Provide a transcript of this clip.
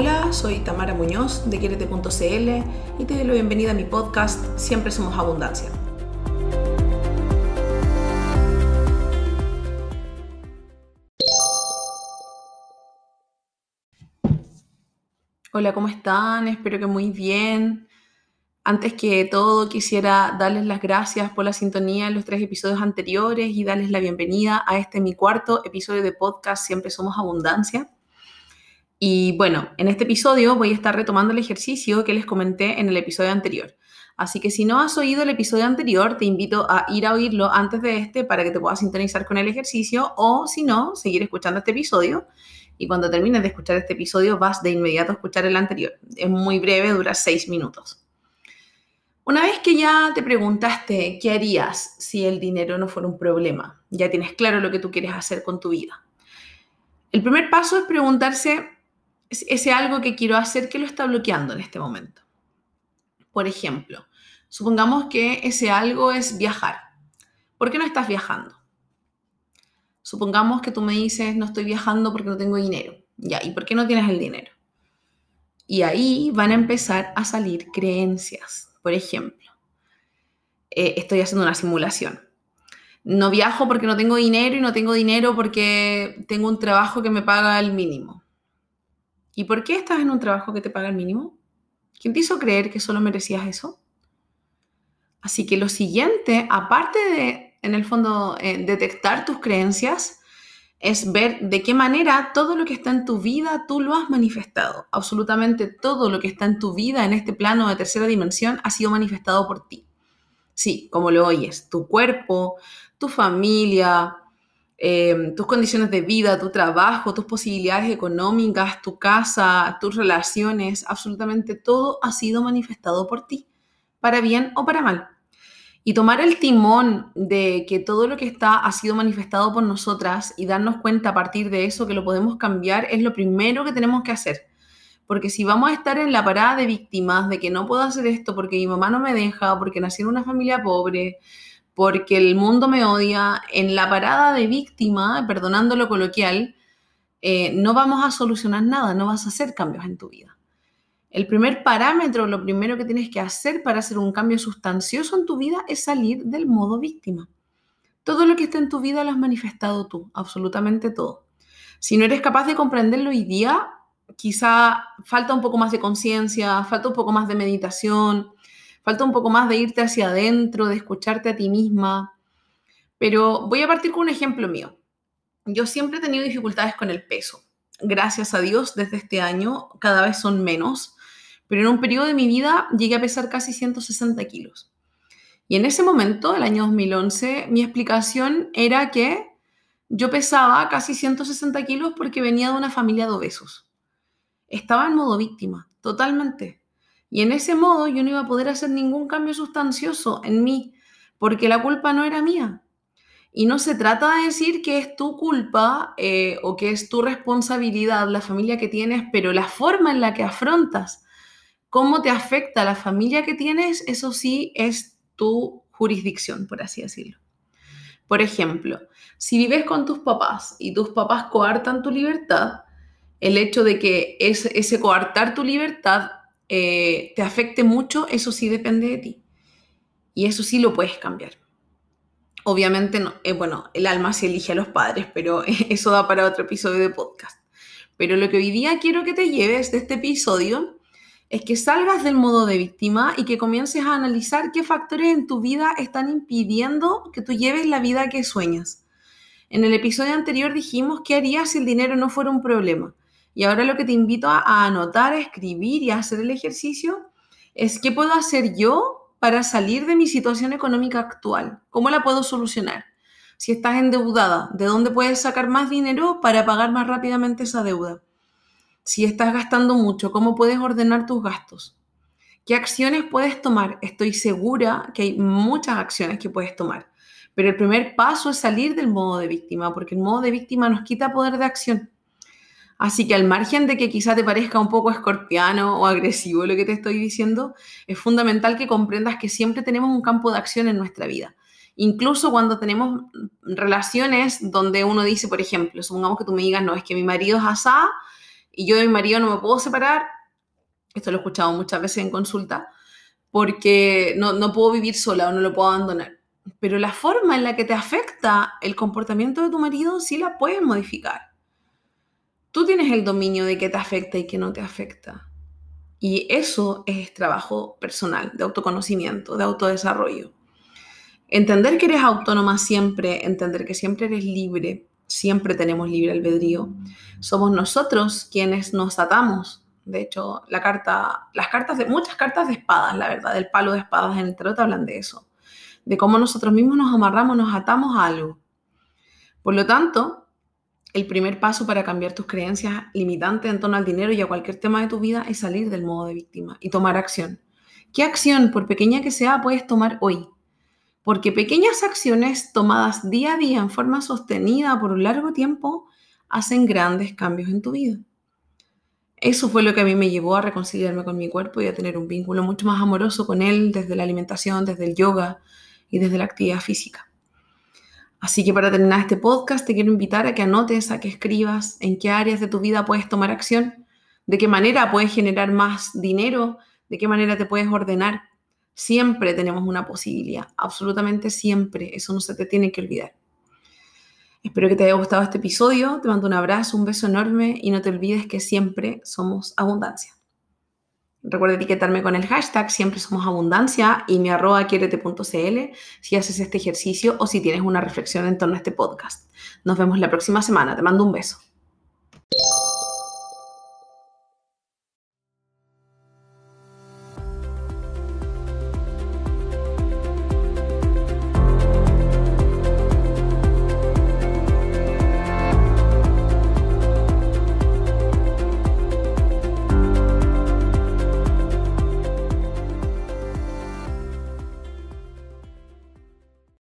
Hola, soy Tamara Muñoz de Quierete.cl y te doy la bienvenida a mi podcast Siempre Somos Abundancia. Hola, ¿cómo están? Espero que muy bien. Antes que todo, quisiera darles las gracias por la sintonía en los tres episodios anteriores y darles la bienvenida a este mi cuarto episodio de podcast Siempre Somos Abundancia. Y bueno, en este episodio voy a estar retomando el ejercicio que les comenté en el episodio anterior. Así que si no has oído el episodio anterior, te invito a ir a oírlo antes de este para que te puedas sintonizar con el ejercicio o si no, seguir escuchando este episodio. Y cuando termines de escuchar este episodio, vas de inmediato a escuchar el anterior. Es muy breve, dura seis minutos. Una vez que ya te preguntaste qué harías si el dinero no fuera un problema, ya tienes claro lo que tú quieres hacer con tu vida. El primer paso es preguntarse ese algo que quiero hacer que lo está bloqueando en este momento. Por ejemplo, supongamos que ese algo es viajar. ¿Por qué no estás viajando? Supongamos que tú me dices, no estoy viajando porque no tengo dinero. Ya, ¿y por qué no tienes el dinero? Y ahí van a empezar a salir creencias. Por ejemplo, eh, estoy haciendo una simulación. No viajo porque no tengo dinero y no tengo dinero porque tengo un trabajo que me paga el mínimo. ¿Y por qué estás en un trabajo que te paga el mínimo? ¿Quién te hizo creer que solo merecías eso? Así que lo siguiente, aparte de, en el fondo, eh, detectar tus creencias, es ver de qué manera todo lo que está en tu vida tú lo has manifestado. Absolutamente todo lo que está en tu vida en este plano de tercera dimensión ha sido manifestado por ti. Sí, como lo oyes, tu cuerpo, tu familia, Em, tus condiciones de vida, tu trabajo, tus posibilidades económicas, tu casa, tus relaciones, absolutamente todo ha sido manifestado por ti, para bien o para mal. Y tomar el timón de que todo lo que está ha sido manifestado por nosotras y darnos cuenta a partir de eso que lo podemos cambiar es lo primero que tenemos que hacer. Porque si vamos a estar en la parada de víctimas de que no puedo hacer esto porque mi mamá no me deja, porque nací en una familia pobre, porque el mundo me odia, en la parada de víctima, perdonando lo coloquial, eh, no vamos a solucionar nada, no vas a hacer cambios en tu vida. El primer parámetro, lo primero que tienes que hacer para hacer un cambio sustancioso en tu vida es salir del modo víctima. Todo lo que está en tu vida lo has manifestado tú, absolutamente todo. Si no eres capaz de comprenderlo hoy día, quizá falta un poco más de conciencia, falta un poco más de meditación, Falta un poco más de irte hacia adentro, de escucharte a ti misma. Pero voy a partir con un ejemplo mío. Yo siempre he tenido dificultades con el peso. Gracias a Dios, desde este año cada vez son menos. Pero en un periodo de mi vida llegué a pesar casi 160 kilos. Y en ese momento, el año 2011, mi explicación era que yo pesaba casi 160 kilos porque venía de una familia de obesos. Estaba en modo víctima, totalmente. Y en ese modo yo no iba a poder hacer ningún cambio sustancioso en mí, porque la culpa no era mía. Y no se trata de decir que es tu culpa eh, o que es tu responsabilidad la familia que tienes, pero la forma en la que afrontas cómo te afecta la familia que tienes, eso sí es tu jurisdicción, por así decirlo. Por ejemplo, si vives con tus papás y tus papás coartan tu libertad, el hecho de que ese, ese coartar tu libertad eh, te afecte mucho, eso sí depende de ti. Y eso sí lo puedes cambiar. Obviamente, no, eh, bueno, el alma se elige a los padres, pero eso da para otro episodio de podcast. Pero lo que hoy día quiero que te lleves de este episodio es que salgas del modo de víctima y que comiences a analizar qué factores en tu vida están impidiendo que tú lleves la vida que sueñas. En el episodio anterior dijimos qué harías si el dinero no fuera un problema. Y ahora lo que te invito a, anotar, a escribir y a hacer el ejercicio es qué puedo hacer yo para salir de mi situación económica actual. ¿Cómo la puedo solucionar? Si estás endeudada, ¿de dónde puedes sacar más dinero para pagar más rápidamente esa deuda? Si estás gastando mucho, ¿cómo puedes ordenar tus gastos? ¿Qué acciones puedes tomar? Estoy segura que hay muchas acciones que puedes tomar, pero el primer paso es salir del modo de víctima, porque el modo de víctima nos quita poder de acción. Así que al margen de que quizá te parezca un poco escorpiano o agresivo lo que te estoy diciendo, es fundamental que comprendas que siempre tenemos un campo de acción en nuestra vida. Incluso cuando tenemos relaciones donde uno dice, por ejemplo, supongamos que tú me digas, no, es que mi marido es asá Y yo de mi marido no me puedo separar, esto lo he escuchado muchas veces en consulta, porque no, no puedo vivir sola o no lo puedo abandonar. Pero la forma en la que te afecta el comportamiento de tu marido sí la puedes modificar. Tú tienes el dominio de qué te afecta y qué no te afecta. Y eso es trabajo personal, de autoconocimiento, de autodesarrollo. Entender que eres autónoma siempre, entender que siempre eres libre, siempre tenemos libre albedrío. Somos nosotros quienes nos atamos. De hecho, la carta, las cartas de muchas cartas de espadas, la verdad, del palo de espadas en el tarot hablan de eso, de cómo nosotros mismos nos amarramos, nos atamos a algo. Por lo tanto, el primer paso para cambiar tus creencias limitantes en torno al dinero y a cualquier tema de tu vida es salir del modo de víctima y tomar acción. ¿Qué acción, por pequeña que sea, puedes tomar hoy? porque pequeñas acciones tomadas día a día en forma sostenida por un largo tiempo hacen grandes cambios en tu vida. Eso fue lo que a mí me llevó a reconciliarme con mi cuerpo y a tener un vínculo mucho más amoroso con él desde la alimentación, desde el yoga y desde la actividad física. Así que para terminar este podcast te quiero invitar a que anotes, a que escribas en qué áreas de tu vida puedes tomar acción, de qué manera puedes generar más dinero, de qué manera te puedes ordenar Siempre tenemos una posibilidad, absolutamente siempre. Eso no se te tiene que olvidar. Espero que te haya gustado este episodio. Te mando un abrazo, un beso enorme y no te olvides que siempre somos abundancia. Recuerda etiquetarme con el hashtag siempre somos abundancia y mi arroba quiérete.cl si haces este ejercicio o si tienes una reflexión en torno a este podcast. Nos vemos la próxima semana. Te mando un beso.